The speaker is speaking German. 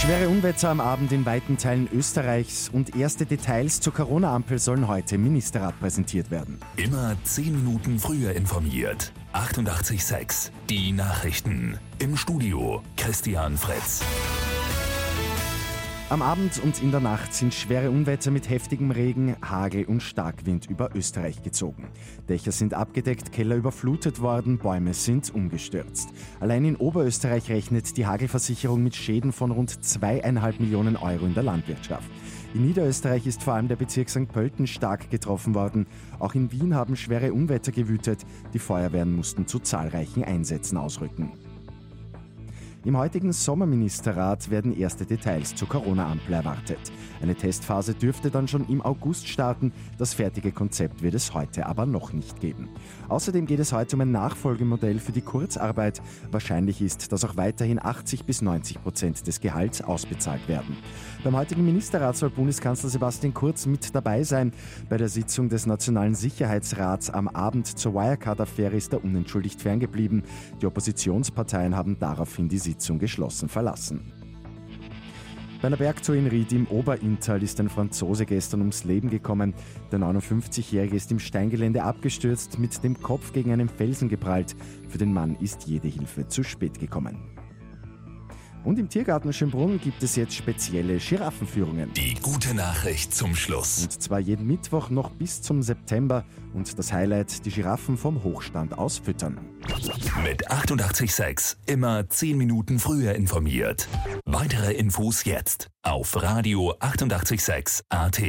Schwere Unwetter am Abend in weiten Teilen Österreichs und erste Details zur Corona-Ampel sollen heute im Ministerrat präsentiert werden. Immer 10 Minuten früher informiert. 88.6 Die Nachrichten. Im Studio Christian Fritz. Am Abend und in der Nacht sind schwere Unwetter mit heftigem Regen, Hagel und Starkwind über Österreich gezogen. Dächer sind abgedeckt, Keller überflutet worden, Bäume sind umgestürzt. Allein in Oberösterreich rechnet die Hagelversicherung mit Schäden von rund zweieinhalb Millionen Euro in der Landwirtschaft. In Niederösterreich ist vor allem der Bezirk St. Pölten stark getroffen worden. Auch in Wien haben schwere Unwetter gewütet. Die Feuerwehren mussten zu zahlreichen Einsätzen ausrücken. Im heutigen Sommerministerrat werden erste Details zur Corona-Ampel erwartet. Eine Testphase dürfte dann schon im August starten. Das fertige Konzept wird es heute aber noch nicht geben. Außerdem geht es heute um ein Nachfolgemodell für die Kurzarbeit. Wahrscheinlich ist, dass auch weiterhin 80 bis 90 Prozent des Gehalts ausbezahlt werden. Beim heutigen Ministerrat soll Bundeskanzler Sebastian Kurz mit dabei sein. Bei der Sitzung des Nationalen Sicherheitsrats am Abend zur Wirecard-Affäre ist er unentschuldigt ferngeblieben. Die Oppositionsparteien haben daraufhin die Sitzung geschlossen verlassen. Bei einer Bergtour in Ried im Oberinntal ist ein Franzose gestern ums Leben gekommen. Der 59-Jährige ist im Steingelände abgestürzt, mit dem Kopf gegen einen Felsen geprallt. Für den Mann ist jede Hilfe zu spät gekommen. Und im Tiergarten Schönbrunn gibt es jetzt spezielle Giraffenführungen. Die gute Nachricht zum Schluss. Und zwar jeden Mittwoch noch bis zum September. Und das Highlight, die Giraffen vom Hochstand aus füttern. Mit 886 immer 10 Minuten früher informiert. Weitere Infos jetzt auf Radio 886 AT.